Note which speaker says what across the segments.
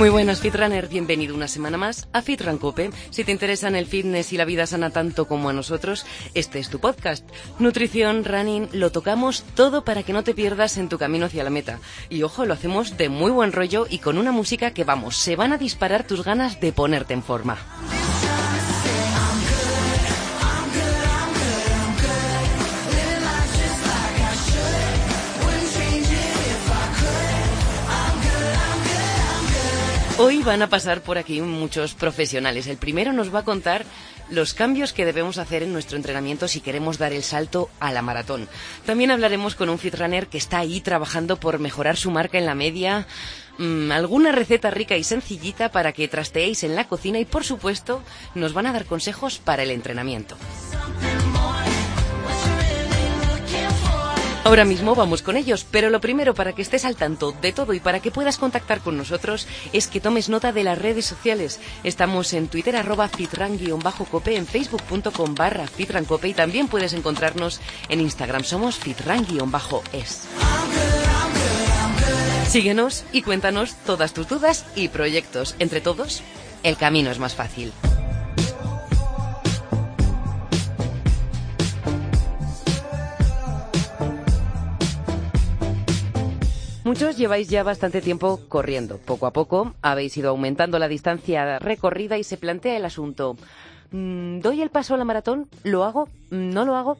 Speaker 1: Muy buenas Fitrunner, bienvenido una semana más a Fitran Cope. Si te interesan el fitness y la vida sana tanto como a nosotros, este es tu podcast. Nutrición, running, lo tocamos todo para que no te pierdas en tu camino hacia la meta. Y ojo, lo hacemos de muy buen rollo y con una música que vamos, se van a disparar tus ganas de ponerte en forma. Hoy van a pasar por aquí muchos profesionales. El primero nos va a contar los cambios que debemos hacer en nuestro entrenamiento si queremos dar el salto a la maratón. También hablaremos con un fitrunner que está ahí trabajando por mejorar su marca en la media, mm, alguna receta rica y sencillita para que trasteéis en la cocina y por supuesto nos van a dar consejos para el entrenamiento. Ahora mismo vamos con ellos, pero lo primero para que estés al tanto de todo y para que puedas contactar con nosotros es que tomes nota de las redes sociales. Estamos en Twitter arroba fitran-cope, en facebook.com barra fitrancope y también puedes encontrarnos en Instagram. Somos fitran-es. Síguenos y cuéntanos todas tus dudas y proyectos. Entre todos, el camino es más fácil. Muchos lleváis ya bastante tiempo corriendo. Poco a poco habéis ido aumentando la distancia recorrida y se plantea el asunto. mm, ¿Doy el paso a la maratón? ¿Lo hago? ¿No lo hago?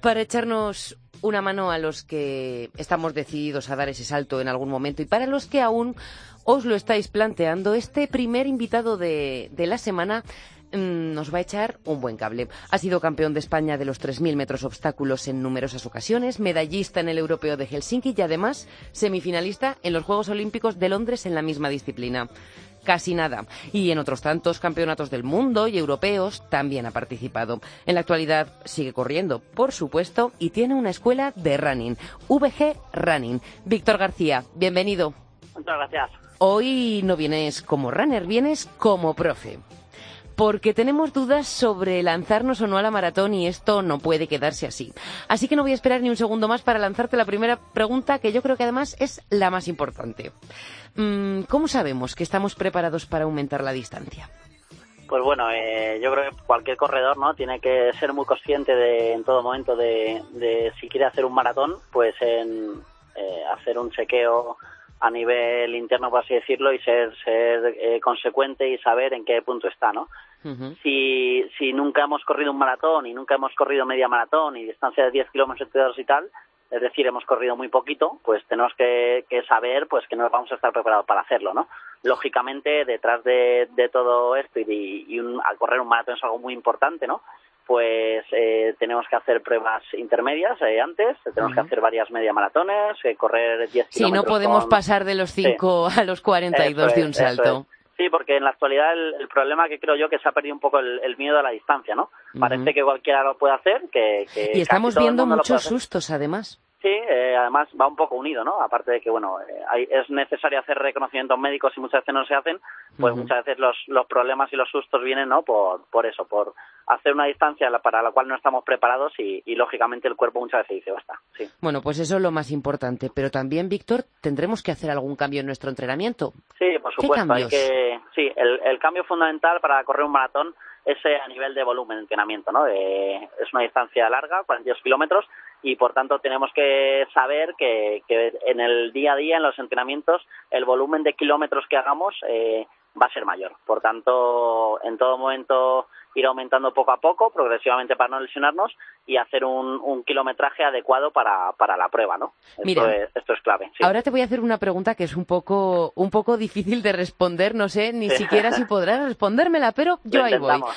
Speaker 1: Para echarnos una mano a los que estamos decididos a dar ese salto en algún momento y para los que aún os lo estáis planteando, este primer invitado de, de la semana mm, nos va a echar un buen cable. Ha sido campeón de España de los 3.000 metros obstáculos en numerosas ocasiones, medallista en el Europeo de Helsinki y además semifinalista en los Juegos Olímpicos de Londres en la misma disciplina. Casi nada. Y en otros tantos campeonatos del mundo y europeos también ha participado. En la actualidad sigue corriendo, por supuesto, y tiene una escuela de running, VG Running. Víctor García, bienvenido.
Speaker 2: Muchas gracias.
Speaker 1: Hoy no vienes como runner, vienes como profe. Porque tenemos dudas sobre lanzarnos o no a la maratón y esto no puede quedarse así. Así que no voy a esperar ni un segundo más para lanzarte la primera pregunta, que yo creo que además es la más importante. Mm, ¿Cómo sabemos que estamos preparados para aumentar la distancia?
Speaker 2: Pues bueno, eh, yo creo que cualquier corredor no tiene que ser muy consciente de, en todo momento de, de si quiere hacer un maratón, pues en eh, hacer un chequeo a nivel interno, por así decirlo, y ser, ser eh, consecuente y saber en qué punto está, ¿no? Si, si nunca hemos corrido un maratón y nunca hemos corrido media maratón y distancia de 10 kilómetros y tal, es decir, hemos corrido muy poquito, pues tenemos que, que saber pues que no vamos a estar preparados para hacerlo, ¿no? Lógicamente, detrás de, de todo esto y, de- y un- al correr un maratón es algo muy importante, ¿no? Pues eh, tenemos que hacer pruebas intermedias eh, antes, tenemos que hacer varias media maratones, eh, correr 10
Speaker 1: Sí, no
Speaker 2: kilómetros
Speaker 1: podemos
Speaker 2: con-
Speaker 1: pasar de los 5 a los 42
Speaker 2: eso
Speaker 1: de un salto.
Speaker 2: Sí, porque en la actualidad el, el problema que creo yo que se ha perdido un poco el, el miedo a la distancia, ¿no? Parece que cualquiera lo puede hacer, que, que
Speaker 1: Y estamos viendo muchos sustos, además.
Speaker 2: Sí, eh, además va un poco unido, ¿no? Aparte de que, bueno, eh, hay- es necesario hacer reconocimientos médicos y muchas veces no se hacen, pues muchas veces los, los problemas y los sustos vienen, ¿no? Por, por eso, por hacer una distancia para la cual no estamos preparados y, y, lógicamente el cuerpo muchas veces dice, basta, sí.
Speaker 1: Bueno, pues eso es lo más importante. Pero también, Víctor, tendremos que hacer algún cambio en nuestro entrenamiento.
Speaker 2: Sí, por
Speaker 1: ¿Qué
Speaker 2: supuesto. Hay
Speaker 1: cambios?
Speaker 2: que, sí, el, el cambio fundamental para correr un maratón es eh, a nivel de volumen de entrenamiento, ¿no? Eh, es una distancia larga, 42 kilómetros, y por tanto tenemos que saber que, que en el día a día, en los entrenamientos, el volumen de kilómetros que hagamos eh, va a ser mayor. Por tanto, en todo momento ir aumentando poco a poco, progresivamente para no lesionarnos y hacer un, un kilometraje adecuado para, para la prueba, ¿no? Esto,
Speaker 1: Mira,
Speaker 2: es, esto es clave. sí.
Speaker 1: Ahora te voy a hacer una pregunta que es un poco, un poco difícil de responder. No sé ni siquiera si podrás respondérmela, pero yo
Speaker 2: Lo
Speaker 1: ahí voy.
Speaker 2: intentamos.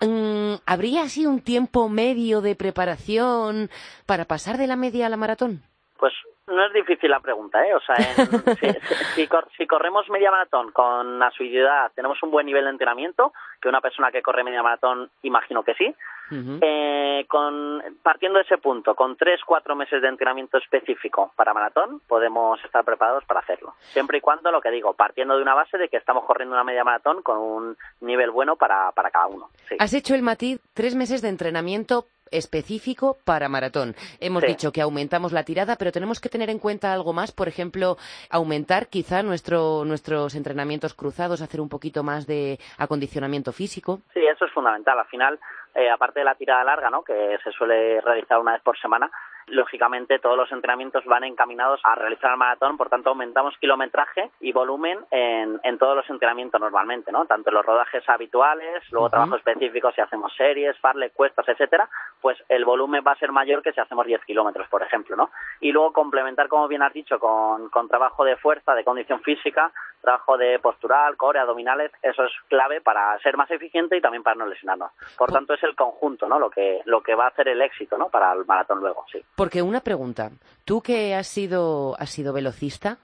Speaker 1: Mm, ¿Habría así un tiempo medio de preparación para pasar de la media a la maratón?
Speaker 2: Pues no es difícil la pregunta, ¿eh? O sea, si, corremos media maratón con asiduidad, tenemos un buen nivel de entrenamiento, que una persona que corre media maratón imagino que sí. eh, con, partiendo de ese punto, con tres, cuatro meses de entrenamiento específico para maratón, podemos estar preparados para hacerlo. Siempre y cuando, lo que digo, partiendo de una base de que estamos corriendo una media maratón con un nivel bueno para, para cada uno.
Speaker 1: Has hecho el matiz tres meses de entrenamiento específico para maratón. Hemos dicho que aumentamos la tirada, pero tenemos que tener en cuenta algo más, por ejemplo, aumentar quizá nuestro, nuestros entrenamientos cruzados, hacer un poquito más de acondicionamiento físico.
Speaker 2: Sí, eso es fundamental. Al final, eh, aparte de la tirada larga, ¿no? que se suele realizar una vez por semana, lógicamente todos los entrenamientos van encaminados a realizar el maratón, por tanto aumentamos kilometraje y volumen en, en todos los entrenamientos normalmente, ¿no? Tanto en los rodajes habituales, luego trabajos específicos si hacemos series, farle, cuestas, etcétera, pues el volumen va a ser mayor que si hacemos 10 kilómetros, por ejemplo, ¿no? Y luego complementar, como bien has dicho, con, con trabajo de fuerza, de condición física, trabajo de postural, core, abdominales, eso es clave para ser más eficiente y también para no lesionarnos. Por tanto, es el conjunto, ¿no? Lo que, lo que va a hacer el éxito, ¿no? Para el maratón luego, sí.
Speaker 1: Porque una pregunta, tú que has sido, has sido velocista,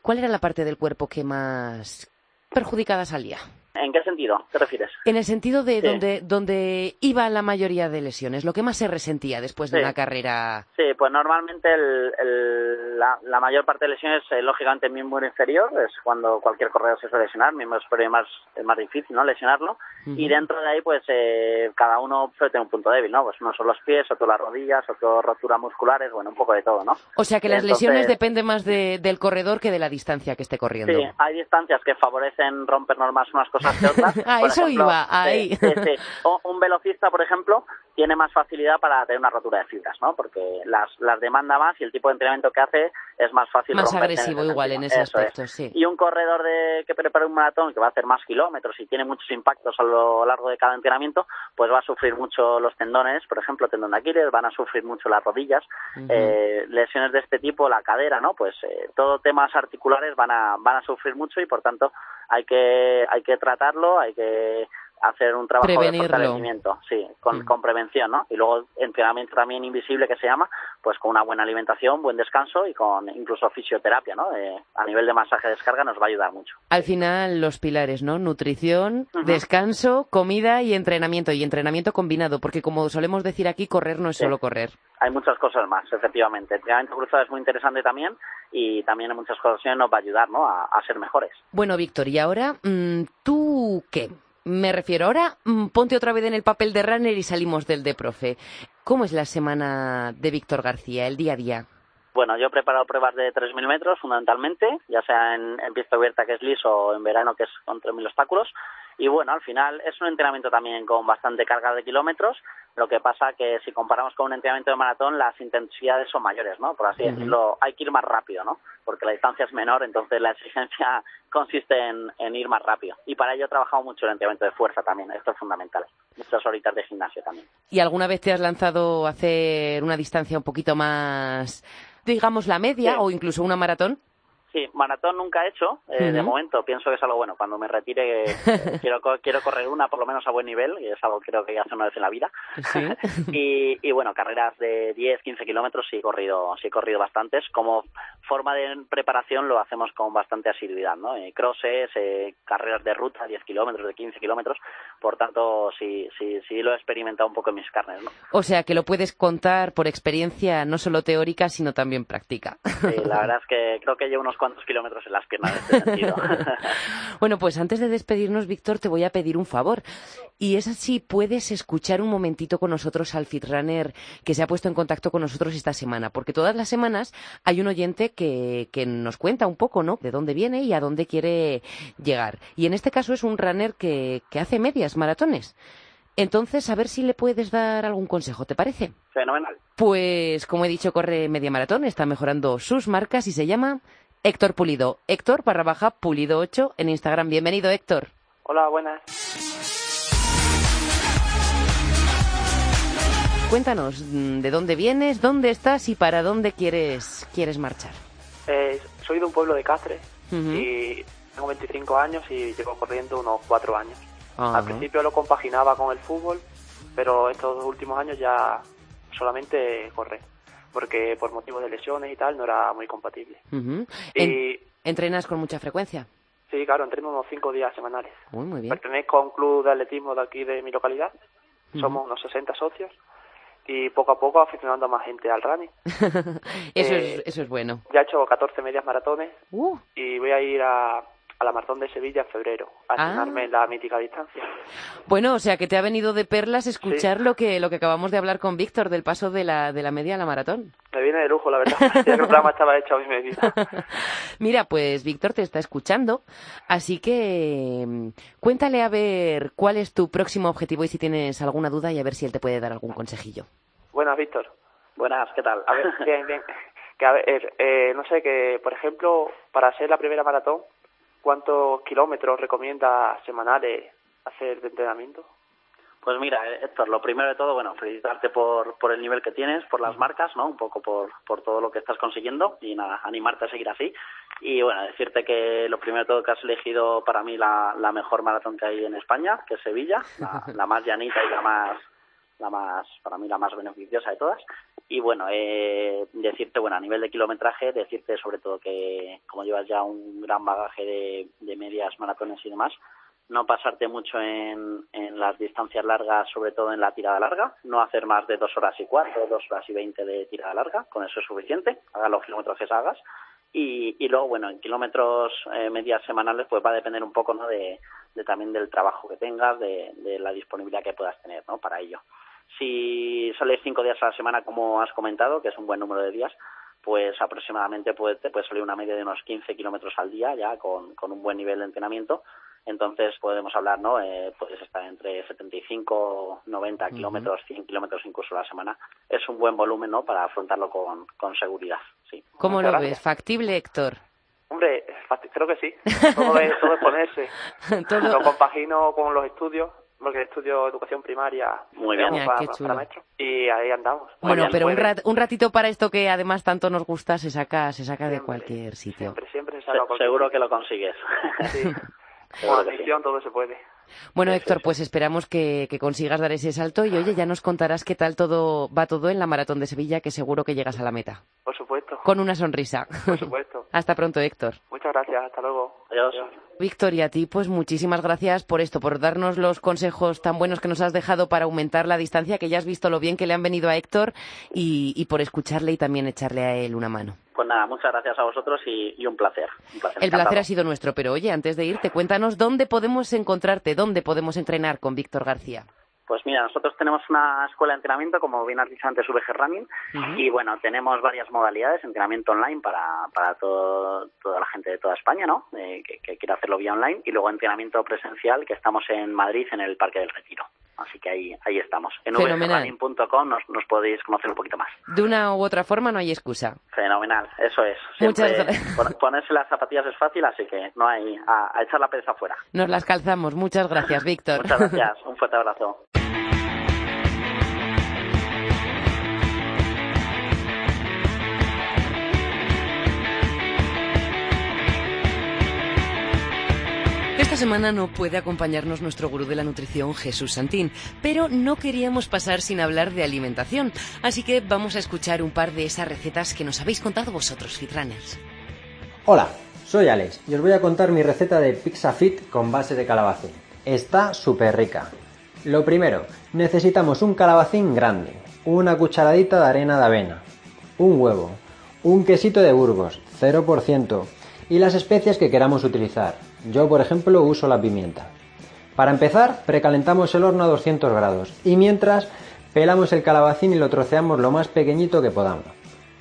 Speaker 1: ¿cuál era la parte del cuerpo que más perjudicada salía?
Speaker 2: ¿En qué sentido te refieres?
Speaker 1: En el sentido de donde, donde iba la mayoría de lesiones, lo que más se resentía después de una carrera.
Speaker 2: Sí, pues normalmente el, la, mayor parte de lesiones, eh, lógicamente, en miembro inferior, es cuando cualquier corredor se suele lesionar, miembro superior más, es más difícil, ¿no? Lesionarlo. Y dentro de ahí, pues eh, cada uno suele tener un punto débil, ¿no? Pues uno son los pies, otro las rodillas, otro roturas musculares, bueno, un poco de todo, ¿no?
Speaker 1: O sea que las lesiones dependen más de, del corredor que de la distancia que esté corriendo.
Speaker 2: Sí, hay distancias que favorecen romper normas unas cosas
Speaker 1: ah, eso iba, ahí.
Speaker 2: un velocista, por ejemplo, tiene más facilidad para tener una rotura de fibras, ¿no? Porque las, las demanda más y el tipo de entrenamiento que hace es más fácil.
Speaker 1: Más agresivo igual en ese aspecto, sí.
Speaker 2: Y un corredor de, que prepara un maratón que va a hacer más kilómetros y tiene muchos impactos a lo largo de cada entrenamiento, pues va a sufrir mucho los tendones, por ejemplo, tendón de Aquiles, van a sufrir mucho las rodillas, eh, lesiones de este tipo, la cadera, ¿no? Pues eh, todo temas articulares van a, van a sufrir mucho y por tanto hay que, hay que tratarlo, hay que hacer un trabajo de fortalecimiento, sí, con, mm. con, prevención, ¿no? Y luego entrenamiento también invisible que se llama, pues con una buena alimentación, buen descanso y con incluso fisioterapia, ¿no? Eh, a nivel de masaje de descarga nos va a ayudar mucho.
Speaker 1: Al final los pilares, ¿no? Nutrición, descanso, comida y entrenamiento y entrenamiento combinado, porque como solemos decir aquí, correr no es solo correr.
Speaker 2: Hay muchas cosas más, efectivamente. El entrenamiento cruzado es muy interesante también y también en muchas ocasiones nos va a ayudar, ¿no? A, ser mejores.
Speaker 1: Bueno, Víctor, y ahora, mm, ¿tú qué? Me refiero ahora, mm, ponte otra vez en el papel de runner y salimos del de profe. ¿Cómo es la semana de Víctor García, el día a día?
Speaker 2: Bueno, yo he preparado pruebas de 3.000 metros fundamentalmente, ya sea en, pista abierta que es liso o en verano que es con 3.000 obstáculos. Y bueno, al final es un entrenamiento también con bastante carga de kilómetros, lo que pasa que si comparamos con un entrenamiento de maratón las intensidades son mayores, ¿no? Por así decirlo, hay que ir más rápido, ¿no? Porque la distancia es menor, entonces la exigencia consiste en, ir más rápido. Y para ello he trabajado mucho el entrenamiento de fuerza también, esto es fundamental. Muchas horitas de gimnasio también.
Speaker 1: ¿Y alguna vez te has lanzado a hacer una distancia un poquito más, digamos, la media o incluso una maratón?
Speaker 2: Sí, maratón nunca he hecho, eh, de momento pienso que es algo bueno. Cuando me retire eh, quiero, quiero correr una por lo menos a buen nivel, y es algo que creo que hace una vez en la vida. y, y, bueno, carreras de 10, 15 kilómetros sí he corrido, sí he corrido bastantes. Como forma de preparación lo hacemos con bastante asiduidad, ¿no? Eh, crosses, eh, carreras de ruta, 10 kilómetros, de 15 kilómetros. Por tanto, sí, sí, sí lo he experimentado un poco en mis carnes, ¿no?
Speaker 1: O sea, que lo puedes contar por experiencia no solo teórica, sino también práctica.
Speaker 2: Sí, la verdad es que creo que llevo unos cuantos kilómetros en las piernas en este sentido.
Speaker 1: bueno, pues antes de despedirnos, Víctor, te voy a pedir un favor. Y es así, puedes escuchar un momentito con nosotros al Fitrunner que se ha puesto en contacto con nosotros esta semana, porque todas las semanas hay un oyente que, que nos cuenta un poco, ¿no? De dónde viene y a dónde quiere llegar. Y en este caso es un runner que, que hace medias maratones. Entonces, a ver si le puedes dar algún consejo, ¿te parece?
Speaker 2: Fenomenal.
Speaker 1: Pues, como he dicho, corre media maratón, está mejorando sus marcas y se llama Héctor Pulido. Héctor barra baja Pulido 8 en Instagram. Bienvenido, Héctor.
Speaker 3: Hola, buenas.
Speaker 1: Cuéntanos mm, de dónde vienes, dónde estás y para dónde quieres, quieres marchar.
Speaker 3: Eh, soy de un pueblo de Cáceres y tengo 25 años y llevo corriendo unos 4 años. Al principio lo compaginaba con el fútbol, pero estos últimos años ya solamente corre. Porque por motivos de lesiones y tal no era muy compatible.
Speaker 1: y, ¿Entrenas con mucha frecuencia?
Speaker 3: Sí, claro, entreno unos cinco días semanales.
Speaker 1: Muy, muy bien.
Speaker 3: Pertenezco a un club de atletismo de aquí de mi localidad. Somos unos 60 socios y poco a poco aficionando a más gente al running.
Speaker 1: eso, es, eh, eso es bueno.
Speaker 3: Ya he hecho 14 medias maratones uh. y voy a ir a, a la maratón de Sevilla en febrero, a ah. en la mítica distancia.
Speaker 1: Bueno, o sea que te ha venido de perlas escuchar lo que lo que acabamos de hablar con Víctor del paso de la de la media a la maratón.
Speaker 3: Me viene de lujo, la verdad. el programa estaba hecho a mi medida.
Speaker 1: Mira, pues Víctor te está escuchando, así que mm, cuéntale a ver cuál es tu próximo objetivo y si tienes alguna duda y a ver si él te puede dar algún consejillo.
Speaker 3: Buenas, Víctor.
Speaker 2: Buenas, ¿qué tal?
Speaker 3: A ver, bien, bien. Que a ver, eh, no sé, que por ejemplo, para hacer la primera maratón, ¿cuántos kilómetros recomienda semanales hacer de entrenamiento?
Speaker 2: Pues mira, eh, Héctor, lo primero de todo, bueno, felicitarte por, por el nivel que tienes, por las marcas, ¿no? Un poco por, por todo lo que estás consiguiendo y nada, animarte a seguir así. Y bueno, decirte que lo primero de todo que has elegido para mí la, la mejor maratón que hay en España, que es Sevilla, la más llanita y la más la más, para mí la más beneficiosa de todas. Y bueno, eh, decirte, bueno, a nivel de kilometraje, decirte sobre todo que como llevas ya un gran bagaje de, medias maratones y demás, no pasarte mucho en, en las distancias largas, sobre todo en la tirada larga, no hacer más de dos horas y cuatro, dos horas y veinte de tirada larga, con eso es suficiente, haga los kilómetros que hagas. Y, y luego, bueno, en kilómetros eh, medias semanales, pues va a depender un poco, ¿no? De, de también del trabajo que tengas, de, de la disponibilidad que puedas tener, ¿no? Para ello. Si sales cinco días a la semana, como has comentado, que es un buen número de días, pues aproximadamente puede, te puede salir una media de unos 15 kilómetros al día ya con, con un buen nivel de entrenamiento. Entonces podemos hablar, ¿no? Eh, puedes estar entre 75, 90 kilómetros, 100 kilómetros incluso a la semana. Es un buen volumen, ¿no? Para afrontarlo con, con seguridad, sí.
Speaker 1: ¿Cómo lo ves? ¿Factible, Héctor?
Speaker 3: Hombre, creo que sí. Todo es, todo es ponerse. Lo compagino con los estudios porque estudio educación primaria
Speaker 2: Muy bien.
Speaker 3: y ahí andamos.
Speaker 1: Bueno, pero un, un, ratito para esto que además tanto nos gusta se saca se saca de cualquier sitio.
Speaker 3: Siempre, siempre
Speaker 2: Seguro que lo consigues.
Speaker 3: Sí. Con atención todo se puede.
Speaker 1: Bueno, Héctor, pues esperamos que, que, consigas dar ese salto y oye, ya nos contarás qué tal todo va todo en la maratón de Sevilla, que seguro que llegas a la meta.
Speaker 3: Por supuesto.
Speaker 1: Con una sonrisa.
Speaker 3: Por supuesto.
Speaker 1: hasta pronto, Héctor.
Speaker 3: Muchas gracias, hasta luego.
Speaker 2: Adiós.
Speaker 1: Victoria, a ti pues muchísimas gracias por esto, por darnos los consejos tan buenos que nos has dejado para aumentar la distancia, que ya has visto lo bien que le han venido a Héctor y, por escucharle y también echarle a él una mano.
Speaker 2: Pues nada, muchas gracias a vosotros y, un placer.
Speaker 1: El placer ha sido nuestro, pero oye, antes de irte, cuéntanos dónde podemos encontrarte, dónde podemos entrenar con Víctor García.
Speaker 2: Pues mira, nosotros tenemos una escuela de entrenamiento, como bien has dicho antes, VG Running, y bueno, tenemos varias modalidades, entrenamiento online para, para todo, toda la gente de toda España, ¿no? Eh, que, que quiera hacerlo vía online, y luego entrenamiento presencial, que estamos en Madrid, en el Parque del Retiro. Así que ahí, ahí estamos. En vgrunning.com nos, nos podéis conocer un poquito más.
Speaker 1: De una u otra forma no hay excusa.
Speaker 2: Fenomenal, eso es.
Speaker 1: Muchas gracias.
Speaker 2: Ponerse las zapatillas es fácil, así que no hay a, a echar la pereza afuera.
Speaker 1: Nos las calzamos. Muchas gracias, Víctor.
Speaker 2: Muchas gracias. Un fuerte abrazo.
Speaker 1: Esta semana no puede acompañarnos nuestro gurú de la nutrición, Jesús Santín, pero no queríamos pasar sin hablar de alimentación, así que vamos a escuchar un par de esas recetas que nos habéis contado vosotros, Fitrunners.
Speaker 4: Hola, soy Alex y os voy a contar mi receta de pizza fit con base de calabacín. Está súper rica. Lo primero, necesitamos un calabacín grande, una cucharadita de arena de avena, un huevo, un quesito de Burgos, 0%, y las especias que queramos utilizar. Yo, por ejemplo, uso la pimienta. Para empezar, precalentamos el horno a 200 grados y mientras pelamos el calabacín y lo troceamos lo más pequeñito que podamos.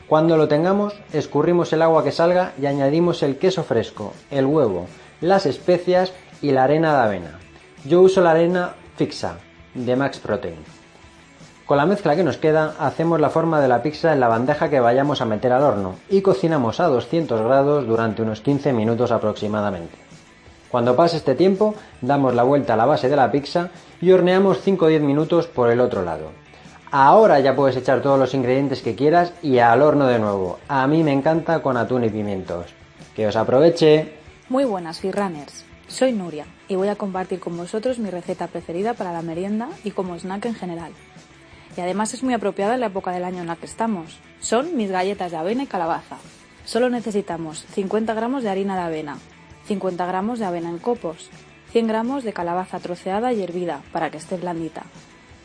Speaker 4: Cuando lo tengamos, escurrimos el agua que salga y añadimos el queso fresco, el huevo, las especias y la arena de avena. Yo uso la arena fixa, de Max Protein. Con la mezcla que nos queda, hacemos la forma de la pizza en la bandeja que vayamos a meter al horno y cocinamos a 200 grados durante unos 15 minutos aproximadamente. Cuando pase este tiempo, damos la vuelta a la base de la pizza y horneamos 5 o 10 minutos por el otro lado. Ahora ya puedes echar todos los ingredientes que quieras y al horno de nuevo. A mí me encanta con atún y pimientos. ¡Que os aproveche!
Speaker 5: Muy buenas, Firrunners. Soy Nuria y voy a compartir con vosotros mi receta preferida para la merienda y como snack en general y además es muy apropiada en la época del año en la que estamos. Son mis galletas de avena y calabaza. Solo necesitamos 50 gramos de harina de avena, 50 gramos de avena en copos, 100 gramos de calabaza troceada y hervida para que esté blandita,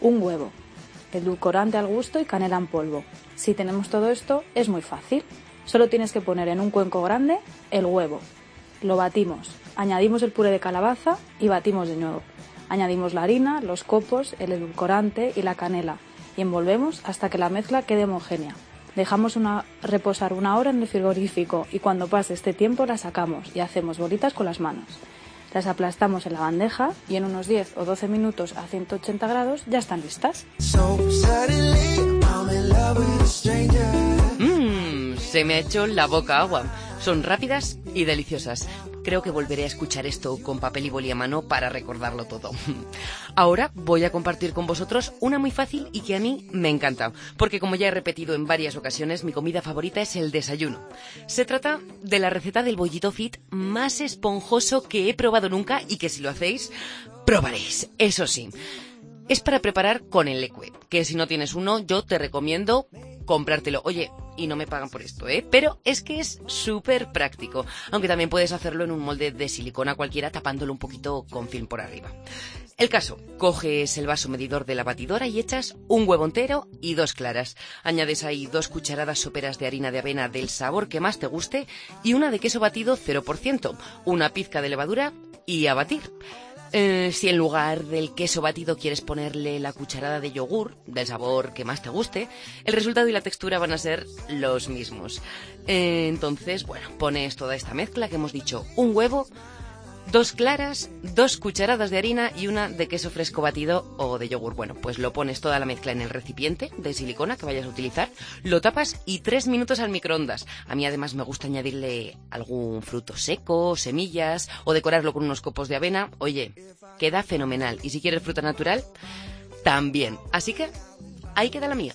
Speaker 5: un huevo, edulcorante al gusto y canela en polvo. Si tenemos todo esto, es muy fácil. Solo tienes que poner en un cuenco grande el huevo. Lo batimos, añadimos el puré de calabaza y batimos de nuevo. Añadimos la harina, los copos, el edulcorante y la canela y envolvemos hasta que la mezcla quede homogénea. Dejamos una, reposar una hora en el frigorífico y cuando pase este tiempo la sacamos y hacemos bolitas con las manos. Las aplastamos en la bandeja y en unos 10 o 12 minutos a 180 grados ya están listas.
Speaker 1: Mmm, se me ha hecho la boca agua. Son rápidas y deliciosas. Creo que volveré a escuchar esto con papel y boli a mano para recordarlo todo. Ahora voy a compartir con vosotros una muy fácil y que a mí me encanta, porque como ya he repetido en varias ocasiones, mi comida favorita es el desayuno. Se trata de la receta del bollito fit más esponjoso que he probado nunca y que si lo hacéis, probaréis. Eso sí. Es para preparar con el lecue, que si no tienes uno, yo te recomiendo comprártelo. Oye, y no me pagan por esto, ¿eh? Pero es que es súper práctico, aunque también puedes hacerlo en un molde de silicona cualquiera tapándolo un poquito con film por arriba. El caso, coges el vaso medidor de la batidora y echas un huevo entero y dos claras. Añades ahí dos cucharadas soperas de harina de avena del sabor que más te guste y una de queso batido 0%, una pizca de levadura y a batir. Eh, si en lugar del queso batido quieres ponerle la cucharada de yogur, del sabor que más te guste, el resultado y la textura van a ser los mismos. Eh, entonces, bueno, pones toda esta mezcla que hemos dicho, un huevo, dos claras, dos cucharadas de harina y una de queso fresco batido o de yogur. Bueno, pues lo pones toda la mezcla en el recipiente de silicona que vayas a utilizar, lo tapas y tres minutos al microondas. A mí además me gusta añadirle algún fruto seco, semillas o decorarlo con unos copos de avena. Oye, queda fenomenal. Y si quieres fruta natural, también. Así que ahí queda la mía.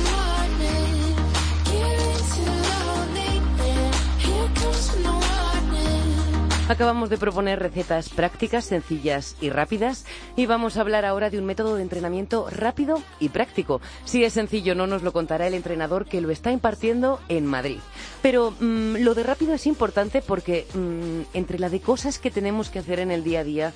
Speaker 1: Acabamos de proponer recetas prácticas, sencillas y rápidas y vamos a hablar ahora de un método de entrenamiento rápido y práctico. Si es sencillo no nos lo contará el entrenador que lo está impartiendo en Madrid. Pero mm, lo de rápido es importante porque mm, entre la de cosas que tenemos que hacer en el día a día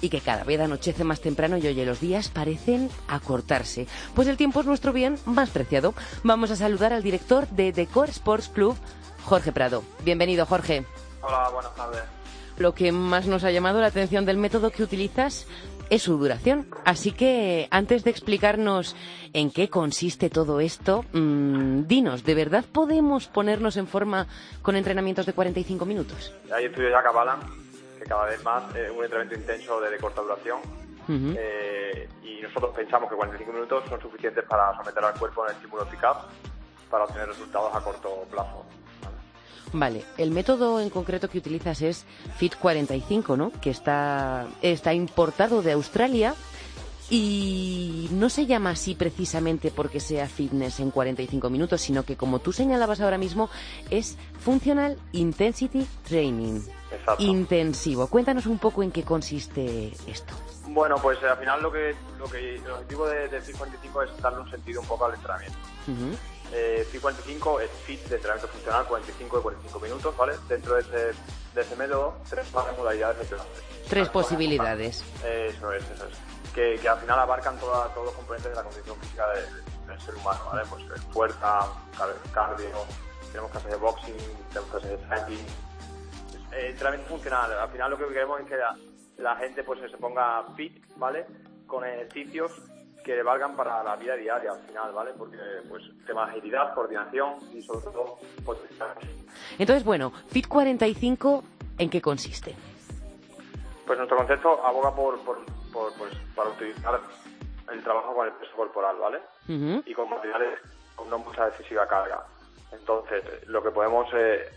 Speaker 1: y que cada vez anochece más temprano y oye, los días parecen acortarse. Pues el tiempo es nuestro bien más preciado. Vamos a saludar al director de Decor Sports Club, Jorge Prado. Bienvenido, Jorge.
Speaker 3: Hola, buenas tardes.
Speaker 1: Lo que más nos ha llamado la atención del método que utilizas es su duración. Así que antes de explicarnos en qué consiste todo esto, mmm, dinos, ¿de verdad podemos ponernos en forma con entrenamientos de 45 minutos?
Speaker 3: Hay estudios ya que avalan que cada vez más es un entrenamiento intenso de, de corta duración uh -huh. eh, y nosotros pensamos que 45 minutos son suficientes para someter al cuerpo en el estímulo eficaz para obtener resultados a corto plazo.
Speaker 1: Vale, el método en concreto que utilizas es Fit 45, ¿no? Que está, está importado de Australia y no se llama así precisamente porque sea fitness en 45 minutos, sino que como tú señalabas ahora mismo, es Functional Intensity Training.
Speaker 3: Exacto.
Speaker 1: Intensivo. Cuéntanos un poco en qué consiste esto.
Speaker 3: Bueno, pues al final lo que, lo que el objetivo de, de Fit 45 es darle un sentido un poco al entrenamiento. Uh -huh. Eh, FIT 45 es FIT de entrenamiento funcional 45 de 45 minutos, ¿vale? Dentro de ese, de ese método, tres modalidades de entrenamiento.
Speaker 1: Tres posibilidades.
Speaker 3: Eh, eso es, eso es. Que, que al final abarcan toda, todos los componentes de la condición física de, de, del ser humano, ¿vale? Pues fuerza, cardio, tenemos clases de boxing, tenemos clases de cycling. Eh, entrenamiento funcional, al final lo que queremos es que la, la gente pues se ponga fit, ¿vale? Con ejercicios que valgan para la vida diaria al final, ¿vale? Porque, pues, tema de agilidad, coordinación y sobre todo potencial.
Speaker 1: Entonces, bueno, Fit 45, ¿en qué consiste?
Speaker 3: Pues nuestro concepto aboga por, por, por pues, para utilizar el trabajo con el peso corporal, ¿vale? Uh -huh. Y con materiales con no mucha excesiva carga. Entonces, lo que podemos eh,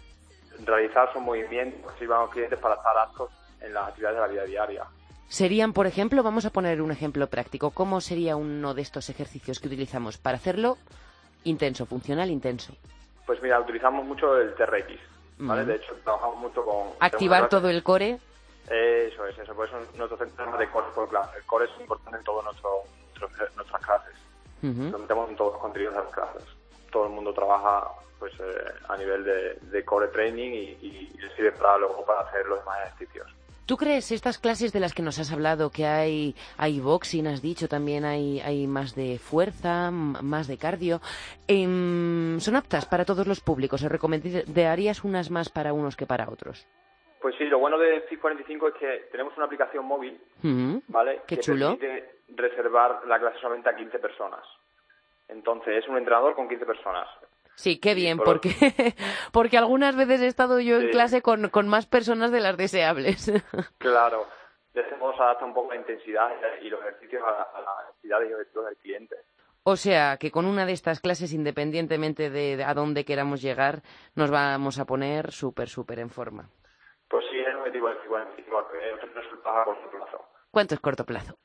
Speaker 3: realizar son movimientos si vamos clientes para estar aptos en las actividades de la vida diaria.
Speaker 1: Serían, por ejemplo, vamos a poner un ejemplo práctico. ¿Cómo sería uno de estos ejercicios que utilizamos para hacerlo intenso, funcional intenso?
Speaker 3: Pues mira, utilizamos mucho el TRX, ¿vale? De hecho, trabajamos mucho con...
Speaker 1: Activar todo el core.
Speaker 3: Eso es, eso. Por eso nosotros centramos de core por clase. El core es importante en todas nuestras clases.
Speaker 1: Ujú.
Speaker 3: Lo metemos en todos los contenidos de las clases. Todo el mundo trabaja pues eh, a nivel de, de core training y, y, y sirve para luego para hacer los demás ejercicios.
Speaker 1: ¿Tú crees estas clases de las que nos has hablado, que hay, hay boxing, has dicho, también hay, hay más de fuerza, más de cardio, em, son aptas para todos los públicos? ¿O recomendarías unas más para unos que para otros?
Speaker 3: Pues sí, lo bueno de FIT45 es que tenemos una aplicación móvil,
Speaker 1: Ujú.
Speaker 3: ¿vale?
Speaker 1: Qué
Speaker 3: que
Speaker 1: chulo.
Speaker 3: permite reservar la clase solamente a 15 personas. Entonces, es un entrenador con 15 personas.
Speaker 1: Sí, qué bien,
Speaker 3: por-
Speaker 1: porque, porque algunas veces he estado yo en clase con, con más personas de las deseables.
Speaker 3: Claro. De ese modo se adapta un poco la intensidad y los ejercicios a, a las necesidades y objetivos del cliente.
Speaker 1: O sea, que con una de estas clases, independientemente de, de a dónde queramos llegar, nos vamos a poner súper, súper en forma.
Speaker 3: Pues sí, es el objetivo del FIT45, que es resultados a corto plazo.
Speaker 1: ¿Cuánto es corto plazo?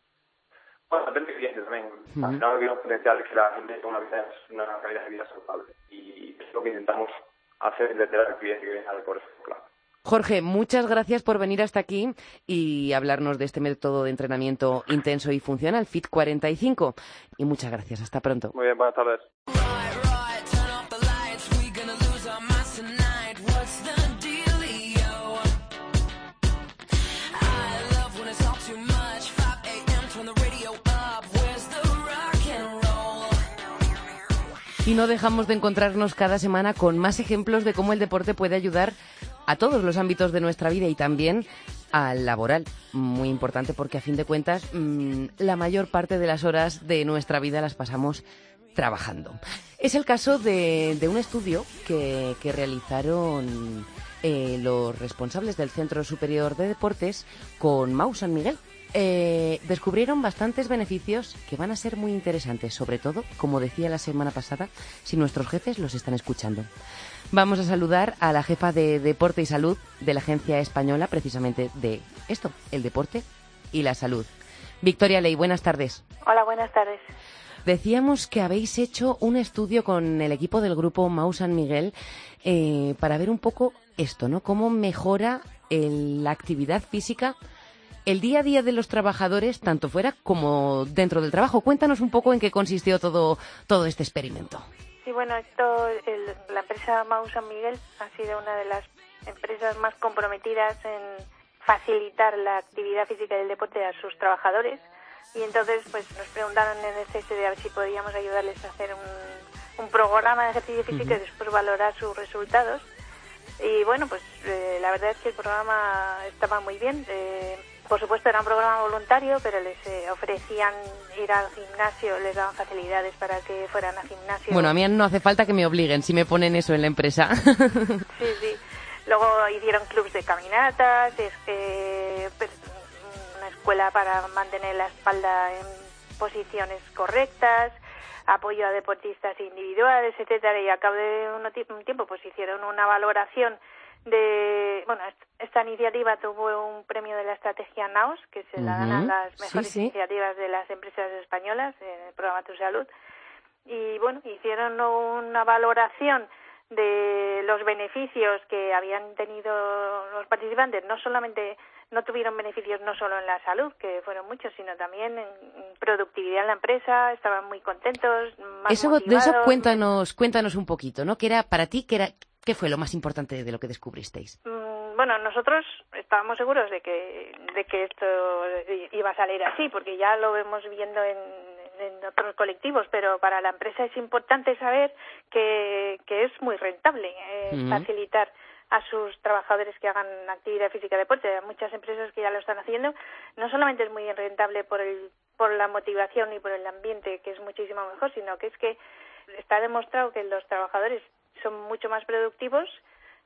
Speaker 3: Bueno, depende del cliente también.
Speaker 1: Ujú.
Speaker 3: Al final lo que queremos potenciar es que la gente tenga una, vida, una calidad de vida saludable. Y es lo que intentamos hacer entender al cliente que viene al plan.
Speaker 1: Jorge, muchas gracias por venir hasta aquí y hablarnos de este método de entrenamiento intenso y funcional, Fit 45. Y muchas gracias. Hasta pronto.
Speaker 3: Muy bien, buenas tardes.
Speaker 1: Y no dejamos de encontrarnos cada semana con más ejemplos de cómo el deporte puede ayudar a todos los ámbitos de nuestra vida y también al laboral. Muy importante porque a fin de cuentas mm, la mayor parte de las horas de nuestra vida las pasamos trabajando. Es el caso de, un estudio que, que realizaron eh, los responsables del Centro Superior de Deportes con Mau San Miguel. Eh, descubrieron bastantes beneficios que van a ser muy interesantes, sobre todo, como decía la semana pasada, si nuestros jefes los están escuchando. Vamos a saludar a la jefa de Deporte y Salud de la Agencia Española, precisamente de esto, el deporte y la salud. Victoria Ley, buenas tardes.
Speaker 6: Hola, buenas tardes.
Speaker 1: Decíamos que habéis hecho un estudio con el equipo del grupo Mau San Miguel eh, para ver un poco esto, ¿no? Cómo mejora el- la actividad física el día a día de los trabajadores, tanto fuera como dentro del trabajo. Cuéntanos un poco en qué consistió todo, todo este experimento.
Speaker 6: Sí, bueno, esto, el- la empresa Mau San Miguel ha sido una de las empresas más comprometidas en facilitar la actividad física y el deporte a sus trabajadores. Y entonces, pues nos preguntaron en el CSD a ver si podíamos ayudarles a hacer un, un programa de ejercicio físico y después valorar sus resultados. Y bueno, pues eh, la verdad es que el programa estaba muy bien. Eh, por supuesto era un programa voluntario, pero les eh, ofrecían ir al gimnasio, les daban facilidades para que fueran al gimnasio.
Speaker 1: Bueno, a mí no hace falta que me obliguen si me ponen eso en la empresa.
Speaker 6: Sí, sí. Luego hicieron clubs de caminatas, es, eh, una escuela para mantener la espalda en posiciones correctas, apoyo a deportistas individuales, etcétera. Y a cabo de un tiempo, pues hicieron una valoración de, bueno, est- esta iniciativa tuvo un premio de la estrategia NAOS, que se la dan a las mejores
Speaker 1: sí.
Speaker 6: iniciativas de las empresas españolas en el programa Tu Salud. Y bueno, hicieron una valoración de los beneficios que habían tenido los participantes, no solamente no tuvieron beneficios no solo en la salud, que fueron muchos, sino también en productividad en la empresa, estaban muy contentos, más
Speaker 1: Eso, de eso cuéntanos, cuéntanos un poquito, ¿no? ¿Qué era para ti, qué, era, qué fue lo más importante de lo que descubristeis?
Speaker 6: Mm, Bueno, nosotros estábamos seguros de que, de que esto iba a salir así, porque ya lo vemos viendo en, en otros colectivos, pero para la empresa es importante saber que, que es muy rentable eh, facilitar a sus trabajadores que hagan actividad física deporte. Hay muchas empresas que ya lo están haciendo. No solamente es muy rentable por, el, por la motivación y por el ambiente, que es muchísimo mejor, sino que es que está demostrado que los trabajadores son mucho más productivos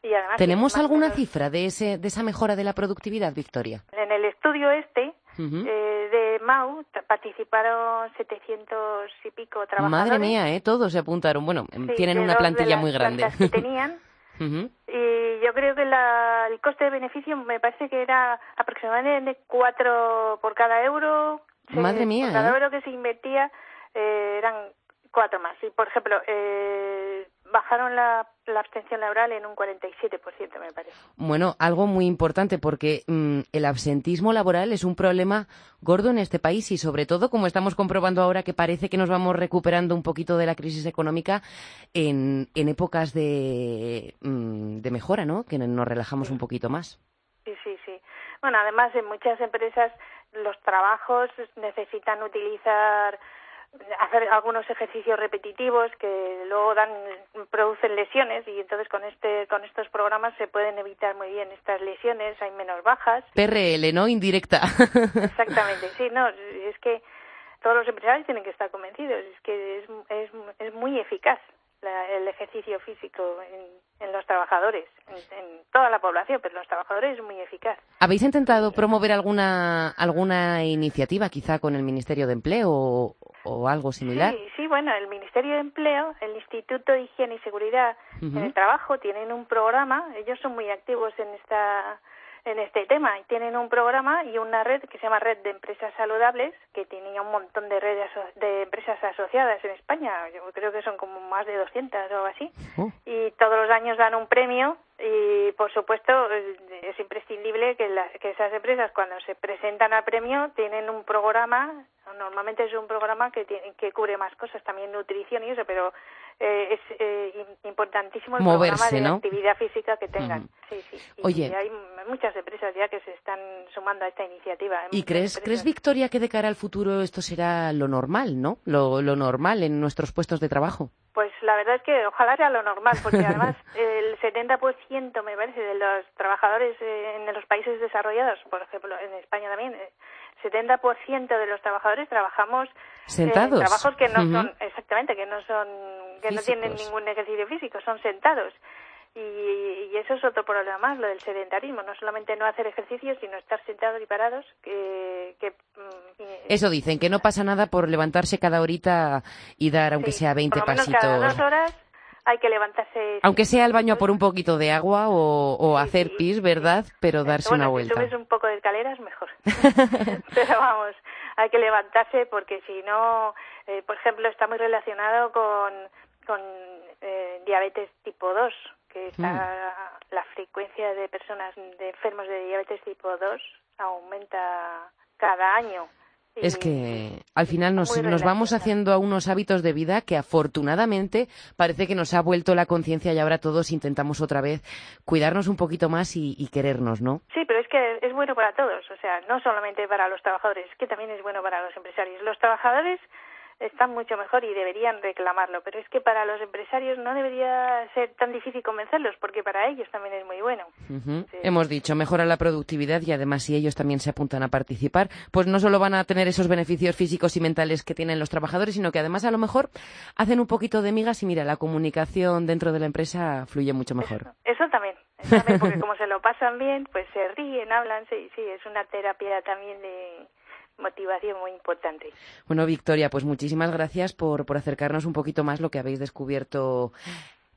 Speaker 6: y además...
Speaker 1: ¿Tenemos alguna
Speaker 6: menos-
Speaker 1: cifra de, ese, de esa mejora de la productividad, Victoria?
Speaker 6: En el estudio este eh, de MAU participaron 700 y pico trabajadores.
Speaker 1: Madre mía, ¿eh? Todos se apuntaron. Bueno,
Speaker 6: Sí,
Speaker 1: tienen una plantilla muy grande.
Speaker 6: que tenían y yo creo que la, el coste de beneficio me parece que era aproximadamente 4 por cada euro. Se-
Speaker 1: Madre mía,
Speaker 6: Por cada
Speaker 1: ¿eh?
Speaker 6: euro que se invertía eh, eran cuatro más. Y, por ejemplo, eh, bajaron la, la abstención laboral en un 47%, me parece.
Speaker 1: Bueno, algo muy importante porque mm, el absentismo laboral es un problema gordo en este país y sobre todo, como estamos comprobando ahora, que parece que nos vamos recuperando un poquito de la crisis económica en, en épocas de, mm, de mejora, ¿no? Que nos relajamos un poquito más.
Speaker 6: Sí, sí, sí. Bueno, además en muchas empresas los trabajos necesitan utilizar hacer algunos ejercicios repetitivos que luego dan producen lesiones y entonces con este con estos programas se pueden evitar muy bien estas lesiones hay menos bajas.
Speaker 1: PRL no indirecta.
Speaker 6: Exactamente sí no es que todos los empresarios tienen que estar convencidos es que es es, es muy eficaz el ejercicio físico en, los trabajadores, en, toda la población, pero en los trabajadores es muy eficaz.
Speaker 1: ¿Habéis intentado promover alguna alguna iniciativa, quizá con el Ministerio de Empleo o, algo similar?
Speaker 6: Sí, sí, bueno, el Ministerio de Empleo, el Instituto de Higiene y Seguridad en el Trabajo tienen un programa, ellos son muy activos en esta en este tema y tienen un programa y una red que se llama Red de Empresas Saludables que tenía un montón de redes de empresas asociadas en España, yo creo que son como más de 200 o algo así, oh. y todos los años dan un premio y por supuesto es imprescindible que, que esas empresas cuando se presentan al premio tienen un programa normalmente es un programa que tiene, que cubre más cosas también nutrición y eso pero eh, es eh, importantísimo el programa de actividad física que tengan. Sí, sí.
Speaker 1: Oye,
Speaker 6: hay muchas empresas ya que se están sumando a esta iniciativa.
Speaker 1: ¿Y crees, crees, Victoria, que de cara al futuro esto será lo normal, no? Lo, lo normal en nuestros puestos de trabajo.
Speaker 6: Pues la verdad es que ojalá sea lo normal, porque además el 70% me parece de los trabajadores eh, en los países desarrollados, por ejemplo en España también, 70% de los trabajadores trabajamos
Speaker 1: sentados.
Speaker 6: En trabajos que no son exactamente que no son que no tienen ningún ejercicio físico, son sentados. Y, eso es otro problema más, lo del sedentarismo, no solamente no hacer ejercicio, sino estar sentados y parados. Que,
Speaker 1: mm, eso dicen, que no pasa nada por levantarse cada horita y dar, aunque sea 20
Speaker 6: por lo
Speaker 1: pasitos.
Speaker 6: Cada dos horas hay que levantarse.
Speaker 1: Aunque sea al baño a por un poquito de agua o, hacer pis, ¿verdad? Pero darse una vuelta.
Speaker 6: Si subes un poco de escaleras, mejor. Pero vamos, hay que levantarse porque si no, eh, por ejemplo, está muy relacionado con, con eh, diabetes tipo 2, que está mm. la frecuencia de personas de enfermos de diabetes tipo 2 aumenta cada año.
Speaker 1: Es que al final nos, nos vamos haciendo a unos hábitos de vida que afortunadamente parece que nos ha vuelto la conciencia y ahora todos intentamos otra vez cuidarnos un poquito más y, y, querernos, ¿no?
Speaker 6: Sí, pero es que es bueno para todos, o sea, no solamente para los trabajadores, es que también es bueno para los empresarios. Los trabajadores están mucho mejor y deberían reclamarlo, pero es que para los empresarios no debería ser tan difícil convencerlos, porque para ellos también es muy bueno.
Speaker 1: Hemos dicho, mejora la productividad y además si ellos también se apuntan a participar, pues no solo van a tener esos beneficios físicos y mentales que tienen los trabajadores, sino que además a lo mejor hacen un poquito de migas y mira, la comunicación dentro de la empresa fluye mucho mejor.
Speaker 6: Eso, también, porque como se lo pasan bien, pues se ríen, hablan, sí, sí, es una terapia también de motivación muy importante.
Speaker 1: Bueno, Victoria, pues muchísimas gracias por, por acercarnos un poquito más lo que habéis descubierto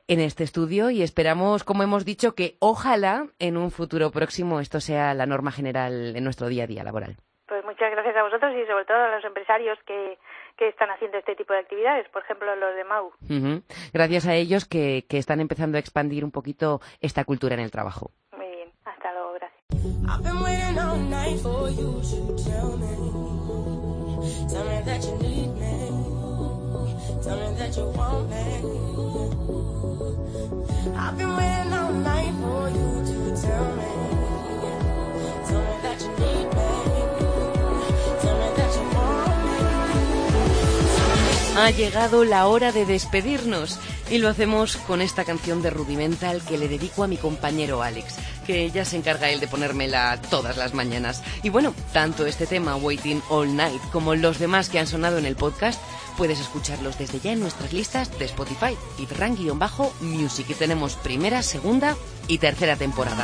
Speaker 1: en este estudio y esperamos, como hemos dicho, que ojalá en un futuro próximo esto sea la norma general en nuestro día a día laboral.
Speaker 6: Pues muchas gracias a vosotros y sobre todo a los empresarios que, que están haciendo este tipo de actividades, por ejemplo los de MAU.
Speaker 1: Gracias a ellos que, que están empezando a expandir un poquito esta cultura en el trabajo.
Speaker 6: Muy bien, hasta luego, gracias. Tell me that you need me. Tell me that you want me. I've been waiting all night for you to tell me. Tell me that you need me. Tell me that you want me. Ha llegado la hora de despedirnos y lo hacemos con esta canción de Rudimental que le dedico a mi compañero Alex que se encarga él de ponérmela todas las mañanas. Y bueno, tanto este tema Waiting All Night como los demás que han sonado en el podcast, puedes escucharlos desde ya en nuestras listas de Spotify, bajo music y tenemos primera, segunda y tercera temporada.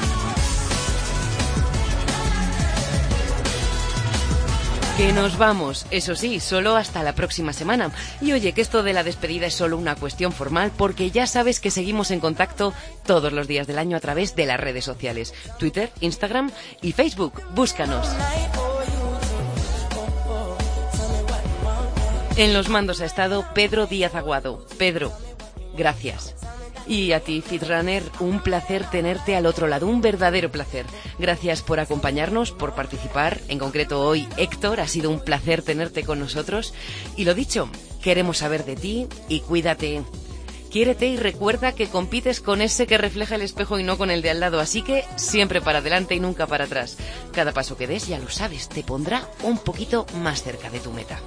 Speaker 6: Que nos vamos, eso sí, solo hasta la próxima semana. Y oye, que esto de la despedida es solo una cuestión formal porque ya sabes que seguimos en contacto todos los días del año a través de las redes sociales, Twitter, Instagram y Facebook. Búscanos. En los mandos ha estado Pedro Díaz Aguado. Pedro, gracias.
Speaker 1: Y a ti, Fitrunner, un placer tenerte al otro lado, un verdadero placer. Gracias por acompañarnos, por participar. En concreto hoy, Héctor, ha sido un placer tenerte con nosotros. Y lo dicho, queremos saber de ti y cuídate. Quiérete y recuerda que compites con ese que refleja el espejo y no con el de al lado, así que siempre para adelante y nunca para atrás. Cada paso que des, ya lo sabes, te pondrá un poquito más cerca de tu meta.